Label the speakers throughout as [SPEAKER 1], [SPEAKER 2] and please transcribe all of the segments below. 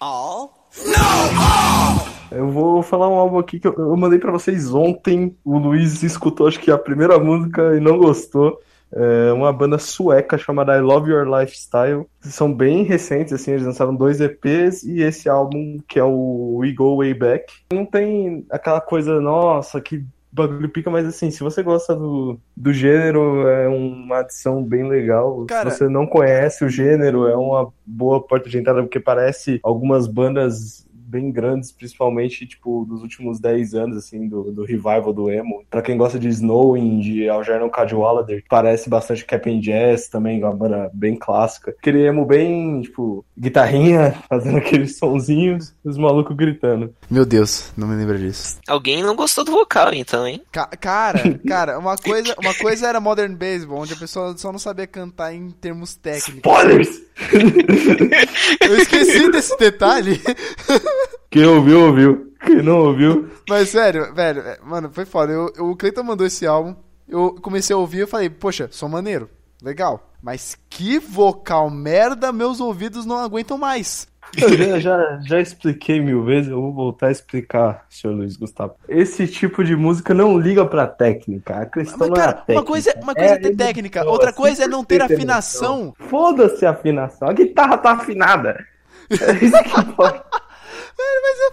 [SPEAKER 1] All?
[SPEAKER 2] Eu vou falar um álbum aqui que eu, eu mandei pra vocês ontem. O Luiz escutou, acho que a primeira música e não gostou. É uma banda sueca chamada I Love Your Lifestyle. São bem recentes, assim, eles lançaram dois EPs e esse álbum que é o We Go Way Back. Não tem aquela coisa, nossa, que bagulho pica, mas assim, se você gosta do, do gênero, é uma adição bem legal.
[SPEAKER 3] Cara-
[SPEAKER 2] se você não conhece o gênero, é uma boa porta de entrada, porque parece algumas bandas bem grandes, principalmente, tipo, dos últimos 10 anos, assim, do, do revival do emo. Pra quem gosta de Snowing, de Algernon Cadwallader, parece bastante Cap'n Jazz também, uma banda bem clássica. Aquele emo bem, tipo, guitarrinha, fazendo aqueles sonzinhos, os malucos gritando.
[SPEAKER 3] Meu Deus, não me lembro disso.
[SPEAKER 4] Alguém não gostou do vocal, então, hein?
[SPEAKER 3] Ca- cara, cara, uma coisa, uma coisa era Modern Baseball, onde a pessoa só não sabia cantar em termos técnicos.
[SPEAKER 2] Spoilers!
[SPEAKER 3] Eu esqueci desse detalhe.
[SPEAKER 2] Quem ouviu, ouviu. Quem não ouviu,
[SPEAKER 3] Mas sério, velho, é, mano, foi foda. Eu, eu- o Cleiton mandou esse álbum, eu comecei a ouvir e falei, poxa, sou maneiro, legal. Mas que vocal merda, meus ouvidos não aguentam mais.
[SPEAKER 2] Eu já, já, já expliquei mil vezes, eu vou voltar a explicar, senhor Luiz Gustavo. Esse tipo de música não liga pra técnica. A questão
[SPEAKER 3] Mas,
[SPEAKER 2] não é a
[SPEAKER 3] cara,
[SPEAKER 2] técnica.
[SPEAKER 3] uma coisa, uma coisa é
[SPEAKER 2] a
[SPEAKER 3] ter técnica, outra coisa é não ter
[SPEAKER 2] 100%
[SPEAKER 3] afinação.
[SPEAKER 2] Foda-se a afinação. A guitarra tá afinada. É isso que importa.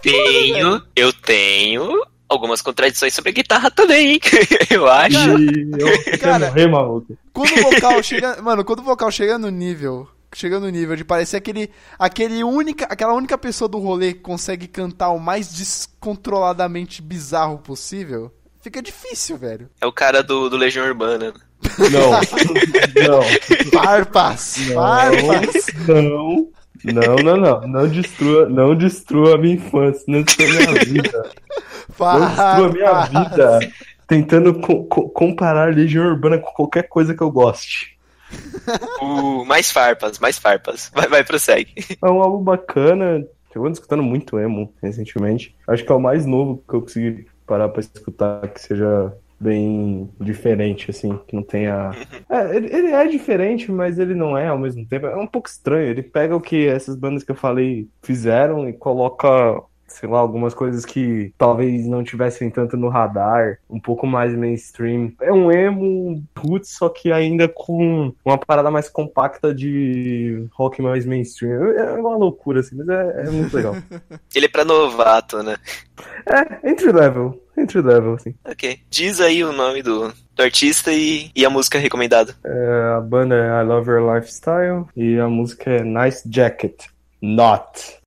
[SPEAKER 4] Tenho, eu tenho algumas contradições sobre a guitarra também, hein? Eu acho.
[SPEAKER 2] E eu
[SPEAKER 3] Cara,
[SPEAKER 2] morrer, maluco.
[SPEAKER 3] Quando o vocal chega, mano, quando o vocal chega no nível, chega no nível de parecer aquele, aquele única, aquela única pessoa do rolê que consegue cantar o mais descontroladamente bizarro possível, fica difícil, velho.
[SPEAKER 4] É o cara do, do Legião Urbana.
[SPEAKER 2] Não. Não.
[SPEAKER 3] Farpas, farpas.
[SPEAKER 2] Não. Não, não, não. Não destrua, não destrua a minha infância. Não destrua a minha vida. Não destrua a minha
[SPEAKER 3] Farpas.
[SPEAKER 2] vida tentando co- co- comparar Legião Urbana com qualquer coisa que eu goste.
[SPEAKER 4] Mais farpas, mais farpas. Vai, vai, prossegue.
[SPEAKER 2] É um álbum bacana. Eu ando escutando muito emo recentemente. Acho que é o mais novo que eu consegui parar pra escutar que seja bem diferente, assim, que não tenha. É, ele, ele é diferente, mas ele não é ao mesmo tempo. É um pouco estranho. Ele pega o que essas bandas que eu falei fizeram e coloca. Sei lá, algumas coisas que talvez não tivessem tanto no radar, um pouco mais mainstream. É um emo roots, só que ainda com uma parada mais compacta de rock mais mainstream. É uma loucura, assim, mas é, é muito legal.
[SPEAKER 4] Ele é pra novato, né?
[SPEAKER 2] É, entry level. Entry level, assim.
[SPEAKER 4] Ok. Diz aí o nome do, do artista e, e a música recomendada.
[SPEAKER 2] É, a banda é I Love Your Lifestyle e a música é Nice Jacket. Not.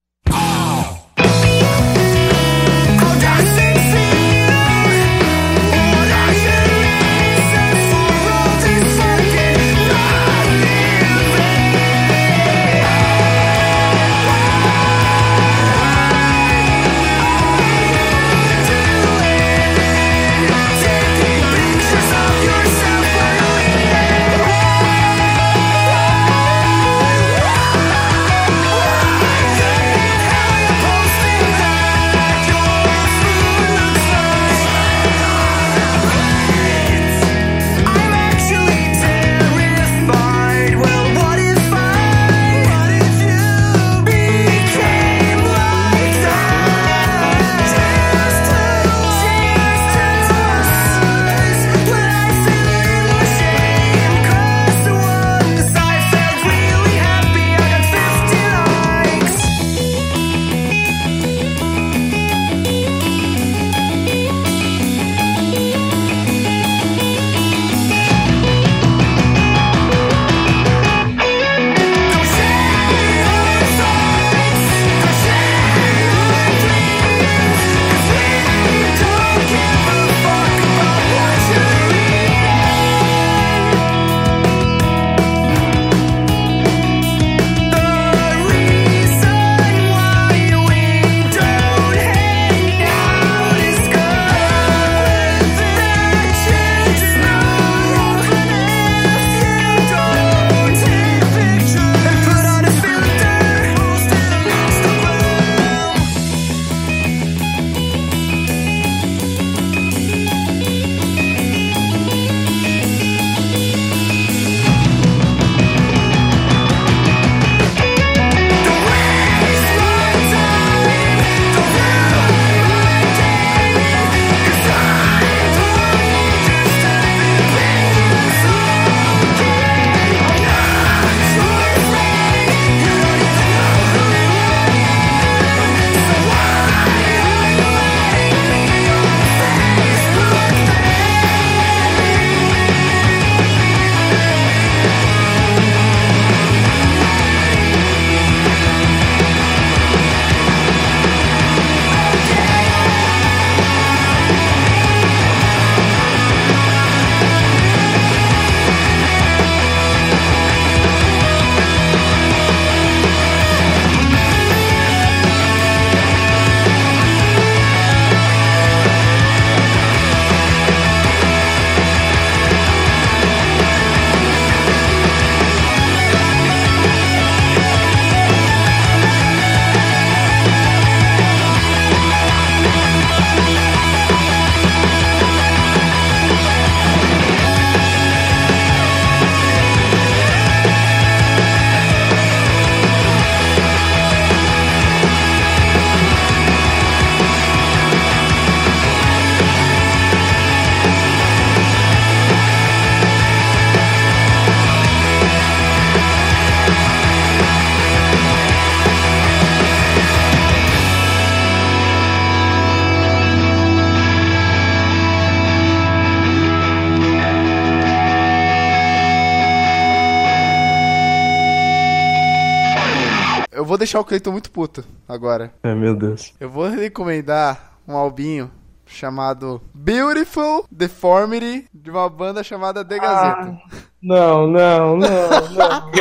[SPEAKER 3] Vou deixar o Cleiton muito puto agora.
[SPEAKER 2] É, meu Deus.
[SPEAKER 3] Eu vou recomendar um albinho chamado Beautiful Deformity de uma banda chamada The Gazeta.
[SPEAKER 2] Não, não, não, não, não,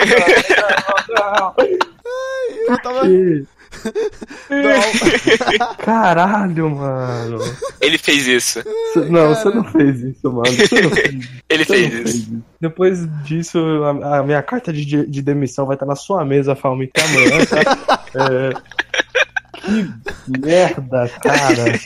[SPEAKER 2] não,
[SPEAKER 3] Eu tava.
[SPEAKER 2] Não. Caralho, mano.
[SPEAKER 4] Ele fez isso.
[SPEAKER 2] Cê- Não, você não fez isso, mano. Você não fez isso.
[SPEAKER 4] Ele fez isso.
[SPEAKER 2] Depois disso, a, a minha carta de, de- de demissão vai estar na sua mesa, amanhã, tá? É, que merda, cara.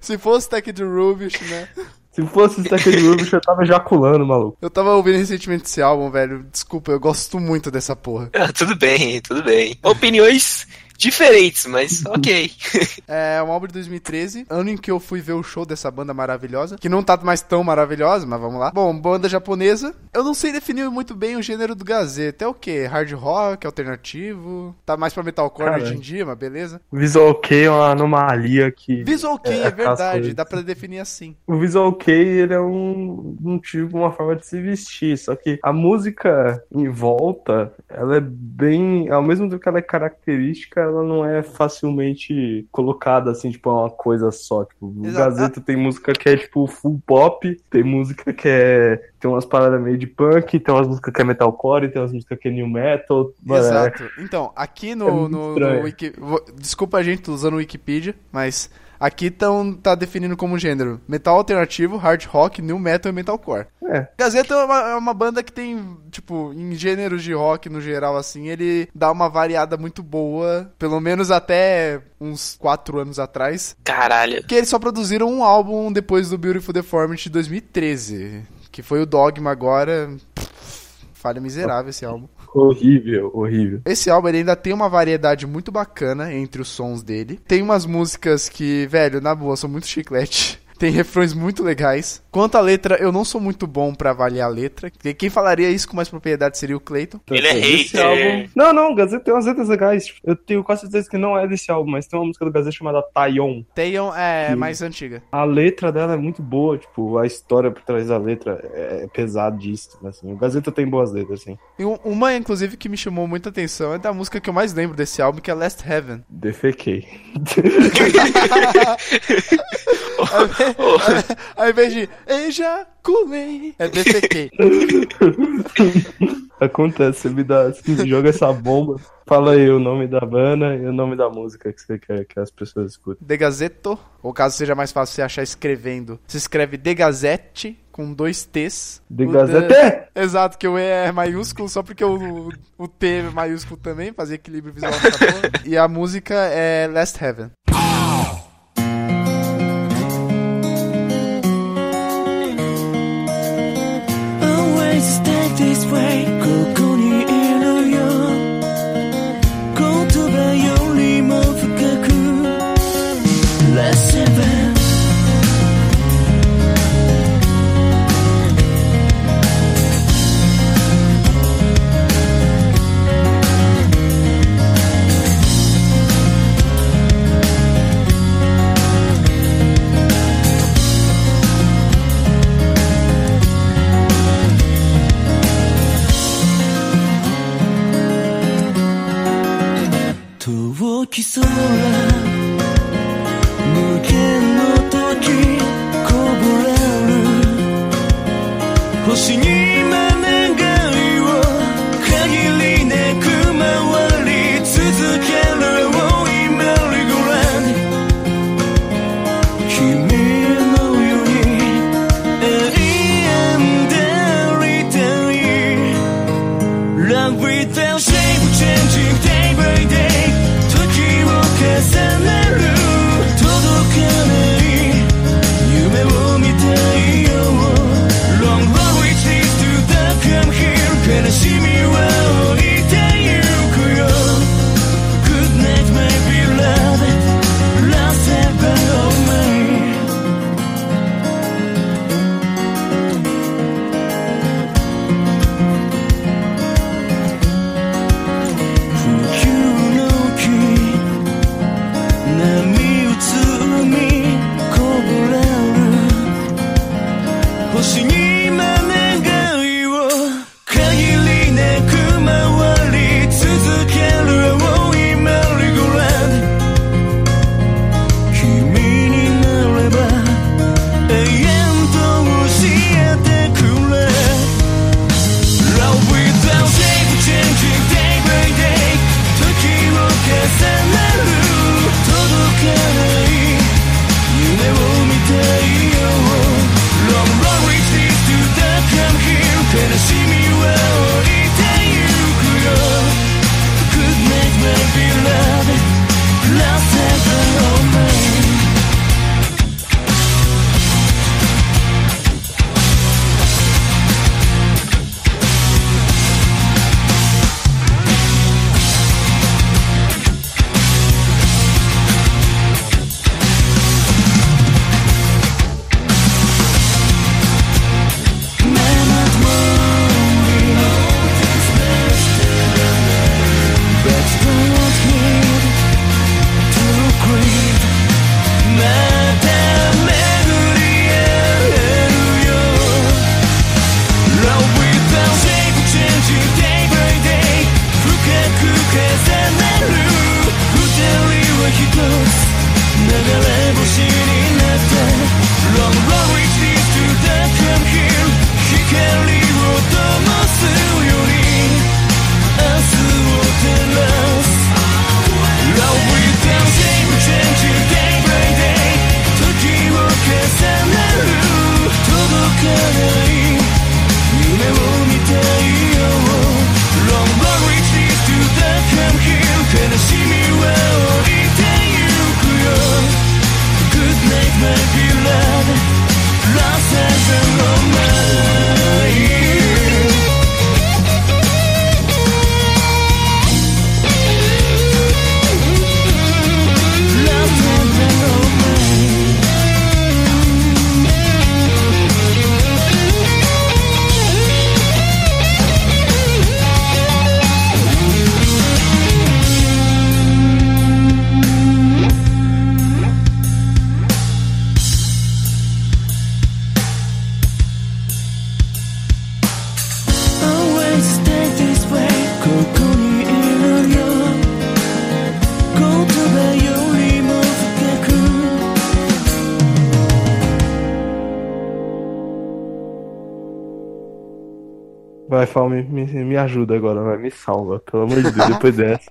[SPEAKER 3] Se fosse Tech de Rubish, né?
[SPEAKER 2] Se fosse Stack Rubbish, eu tava ejaculando, maluco.
[SPEAKER 3] Eu tava ouvindo recentemente esse álbum, velho. Desculpa, eu gosto muito dessa porra.
[SPEAKER 4] Ah, tudo bem, tudo bem. Opiniões diferentes, mas ok.
[SPEAKER 3] É um álbum de 2013, ano em que eu fui ver o show dessa banda maravilhosa, que não tá mais tão maravilhosa, mas vamos lá. Bom, banda japonesa. Eu não sei definir muito bem o gênero do Gazeta. É o quê? Hard rock, alternativo? Tá mais pra metalcore hoje em dia, mas beleza.
[SPEAKER 2] Visual K é uma anomalia que.
[SPEAKER 3] Visual Kei,
[SPEAKER 2] É,
[SPEAKER 3] é, verdade, dá pra definir assim.
[SPEAKER 2] O Visual K, ele é um, um tipo, uma forma de se vestir, só que a música em volta, ela é bem, ao mesmo tempo que ela é característica, ela não é facilmente colocada assim, tipo, é uma coisa só, tipo, o. Gazeta tem música que é tipo full pop, tem música que é, tem umas paradas meio de punk, tem umas músicas que é metalcore, tem umas músicas que é new metal, mano, é-
[SPEAKER 3] Exato. Então, aqui
[SPEAKER 2] É
[SPEAKER 3] no,
[SPEAKER 2] muito
[SPEAKER 3] no, no Wiki... Desculpa a gente, usando o Wikipedia, mas aqui tão, tá definindo como gênero metal alternativo, hard rock, new metal e metalcore.
[SPEAKER 2] É.
[SPEAKER 3] Gazeta é uma, é uma banda que tem, tipo, em gêneros de rock no geral, assim, ele dá uma variada muito boa, pelo menos até uns 4 anos atrás,
[SPEAKER 4] Caralho.
[SPEAKER 3] que eles só produziram um álbum depois do Beautiful Deformity de 2013, que foi o Dogma agora. Falha miserável esse álbum.
[SPEAKER 2] Horrível, horrível.
[SPEAKER 3] Esse álbum ainda tem uma variedade muito bacana entre os sons dele. Tem umas músicas que, velho, na boa, são muito chiclete. Tem refrões muito legais. Quanto à letra, eu não sou muito bom pra avaliar a letra. Quem falaria isso com mais propriedade seria o Clayton.
[SPEAKER 4] Ele é hater.
[SPEAKER 2] álbum- Não, não, o Gazeta tem umas letras legais. Eu tenho quase certeza que não é desse álbum, mas tem uma música do Gazeta chamada Taeyon.
[SPEAKER 3] Taeyeon é
[SPEAKER 2] Sim.
[SPEAKER 3] mais antiga.
[SPEAKER 2] A letra dela é muito boa, tipo, a história por trás da letra é pesadíssima, assim. O Gazeta tem boas letras, assim.
[SPEAKER 3] E um- uma, inclusive, que me chamou muita atenção é da música que eu mais lembro desse álbum, que é Last Heaven.
[SPEAKER 2] Defequei.
[SPEAKER 3] Ao invés de ejaculei, é defequei.
[SPEAKER 2] Acontece, você me dá, você joga essa bomba. Fala aí o nome da banda e o nome da música que você quer que as pessoas escutem.
[SPEAKER 3] De Gazeto, ou caso seja mais fácil você achar escrevendo, se escreve De Gazette com dois T's.
[SPEAKER 2] De
[SPEAKER 3] O
[SPEAKER 2] Gazeta!
[SPEAKER 3] Exato, que o E é maiúsculo, só porque o, o T é maiúsculo também, fazer equilíbrio visual porra. E a música é Last Heaven.
[SPEAKER 1] This way So.
[SPEAKER 2] Vai, Fal, me, me, me ajuda agora, vai, me salva, pelo amor de Deus, depois dessa.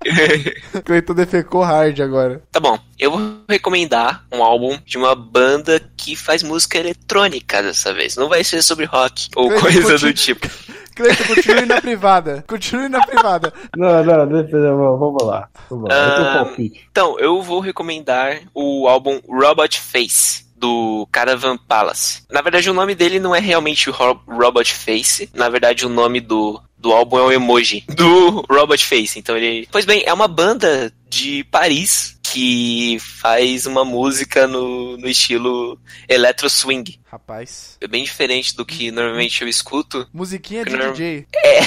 [SPEAKER 3] Cleiton defecou hard agora.
[SPEAKER 4] Tá bom, eu vou recomendar um álbum de uma banda que faz música eletrônica dessa vez. Não vai ser sobre rock ou
[SPEAKER 3] Cleiton,
[SPEAKER 4] coisa
[SPEAKER 3] continue-
[SPEAKER 4] do tipo.
[SPEAKER 3] Cleiton, continue na privada. Continue na privada.
[SPEAKER 2] Não, não, depois, vamos lá. Vamos lá, eu um palpite.
[SPEAKER 4] Então, eu vou recomendar o álbum Robot Face. Do Caravan Palace. Na verdade, o nome dele não é realmente Robot Face. Na verdade, o nome do, do álbum é o emoji do Robot Face. Então ele. Pois bem, é uma banda de Paris que faz uma música no, no estilo electro swing.
[SPEAKER 3] Rapaz.
[SPEAKER 4] É bem diferente do que normalmente eu escuto.
[SPEAKER 3] Musiquinha de. DJ.
[SPEAKER 4] É,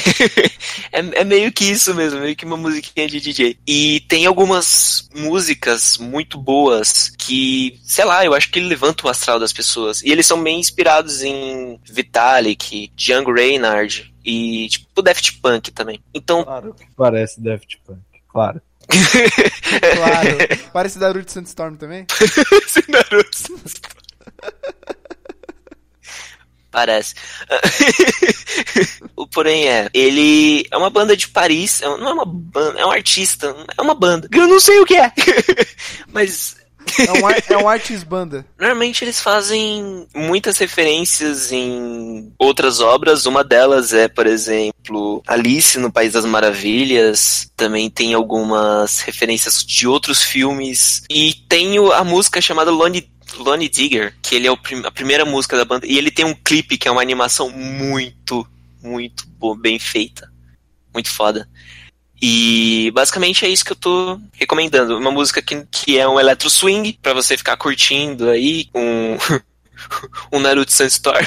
[SPEAKER 4] é, é meio que isso mesmo, meio que uma musiquinha de DJ. E tem algumas músicas muito boas que, sei lá, eu acho que levantam o astral das pessoas. E eles são bem inspirados em Vitalik, Django Reinhardt e, tipo, Daft Punk também. Então,
[SPEAKER 2] Claro que parece Daft Punk, claro.
[SPEAKER 3] Claro. Parece Naruto Sandstorm também?
[SPEAKER 4] esse Naruto. Parece. o porém é, ele é uma banda de Paris, é não é uma banda, é um artista, é uma banda. Eu não sei o que é. Mas
[SPEAKER 3] É um, ar- é um artist banda.
[SPEAKER 4] Normalmente eles fazem muitas referências em outras obras. Uma delas é, por exemplo, Alice no País das Maravilhas. Também tem algumas referências de outros filmes. E tem a música chamada Lonely, Lonely Digger, que ele é prim- a primeira música da banda. E ele tem um clipe que é uma animação muito, muito boa, bem feita. Muito foda. E basicamente é isso que eu tô recomendando. Uma música que, que é um electro swing, pra você ficar curtindo aí, um, um Naruto Sandstorm.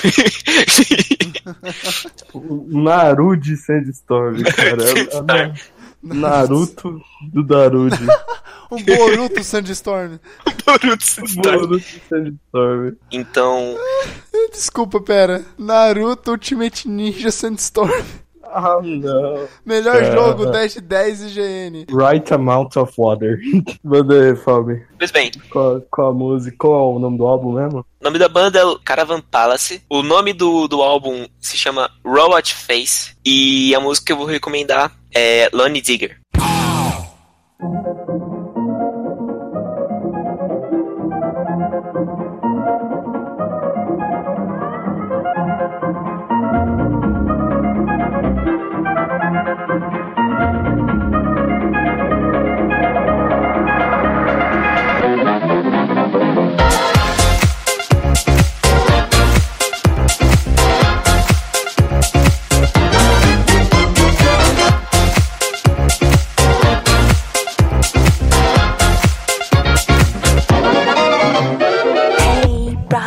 [SPEAKER 2] Naruto Sandstorm, cara. É- na- Naruto do Naruto.
[SPEAKER 3] Um Boruto Sandstorm.
[SPEAKER 4] Naruto Sandstorm.
[SPEAKER 2] Naruto de Sandstorm.
[SPEAKER 4] Então,
[SPEAKER 3] Desculpa, pera. Naruto Ultimate Ninja Sandstorm.
[SPEAKER 2] Ah, não.
[SPEAKER 3] Melhor
[SPEAKER 2] É.
[SPEAKER 3] jogo, 10 de 10 IGN.
[SPEAKER 2] Right Amount of Water. Manda aí, Fábio.
[SPEAKER 4] pois bem,
[SPEAKER 2] Qual, qual a música? Qual é o nome do álbum mesmo?
[SPEAKER 4] o nome da banda é Caravan Palace. O nome do, do álbum se chama Robot Face. E a música que eu vou recomendar é Lonely Digger.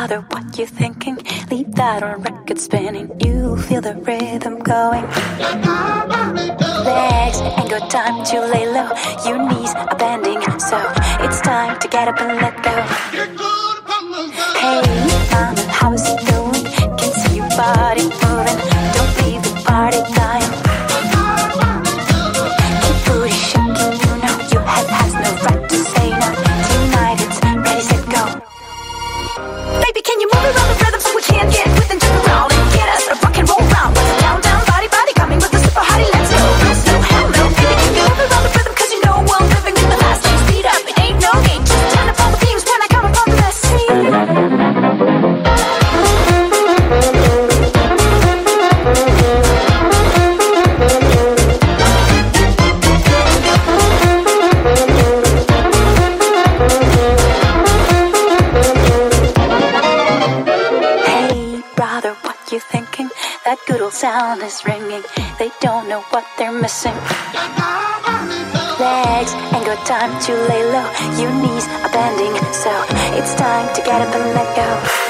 [SPEAKER 5] Brother, what you're thinking? Leave that on record spinning. You feel the rhythm going. Legs ain't got time to lay low. Your knees are bending, so it's time to get up and let go. Hey, mama, how's it going? Can see your body moving. Don't leave the party dying. Missing. Legs ain't got time to lay low. Your knees are bending, so it's time to get up and let go.